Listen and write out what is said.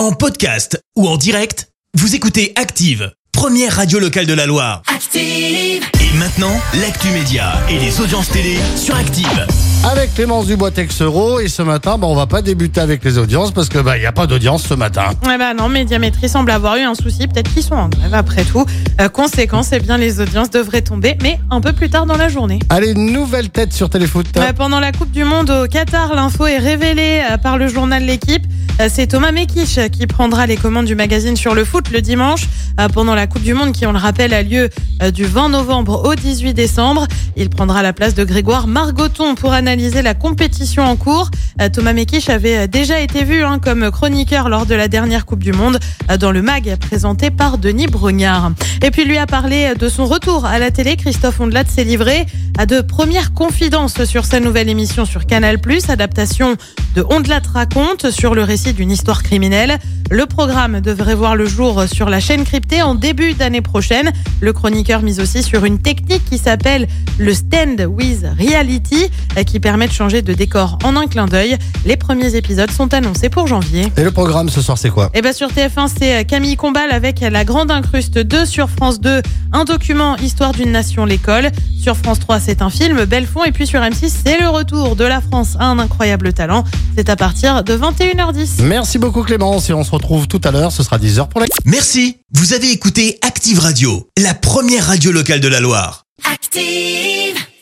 En podcast ou en direct, vous écoutez Active, première radio locale de la Loire. Active. Et maintenant, l'actu média et les audiences télé sur Active. Avec Clémence Dubois Texero et ce matin, bah, on va pas débuter avec les audiences parce que bah il y a pas d'audience ce matin. Ouais bah non, Médiamétrie semble avoir eu un souci, peut-être qu'ils sont en grève après tout. Euh, conséquence, eh bien les audiences devraient tomber, mais un peu plus tard dans la journée. Allez, nouvelle tête sur Téléfoot. Ouais, pendant la Coupe du Monde au Qatar, l'info est révélée euh, par le journal L'équipe. Euh, C'est Thomas Mekich qui prendra les commandes du magazine sur le foot le dimanche euh, pendant la Coupe du Monde qui, on le rappelle, a lieu euh, du 20 novembre au 18 décembre. Il prendra la place de Grégoire Margoton pour analyser la compétition en cours. Thomas Mekich avait déjà été vu hein, comme chroniqueur lors de la dernière Coupe du Monde dans le mag présenté par Denis Brognard. Et puis lui a parlé de son retour à la télé. Christophe Ondelat s'est livré à de premières confidences sur sa nouvelle émission sur Canal+, adaptation de Ondelat raconte sur le récit d'une histoire criminelle. Le programme devrait voir le jour sur la chaîne cryptée en début d'année prochaine. Le chroniqueur mise aussi sur une technique qui s'appelle le Stand with Reality, euh, qui permet de changer de décor en un clin d'œil. Les premiers épisodes sont annoncés pour janvier. Et le programme ce soir c'est quoi? Et bien sur TF1, c'est Camille Combal avec La Grande Incruste 2. Sur France 2, un document Histoire d'une nation, l'école. Sur France 3, c'est un film, Belfond. Et puis sur M6, c'est le retour de la France à un incroyable talent. C'est à partir de 21h10. Merci beaucoup Clémence et on se retrouve tout à l'heure, ce sera 10h pour la... Merci, vous avez écouté Active Radio, la première radio locale de la Loire. Active.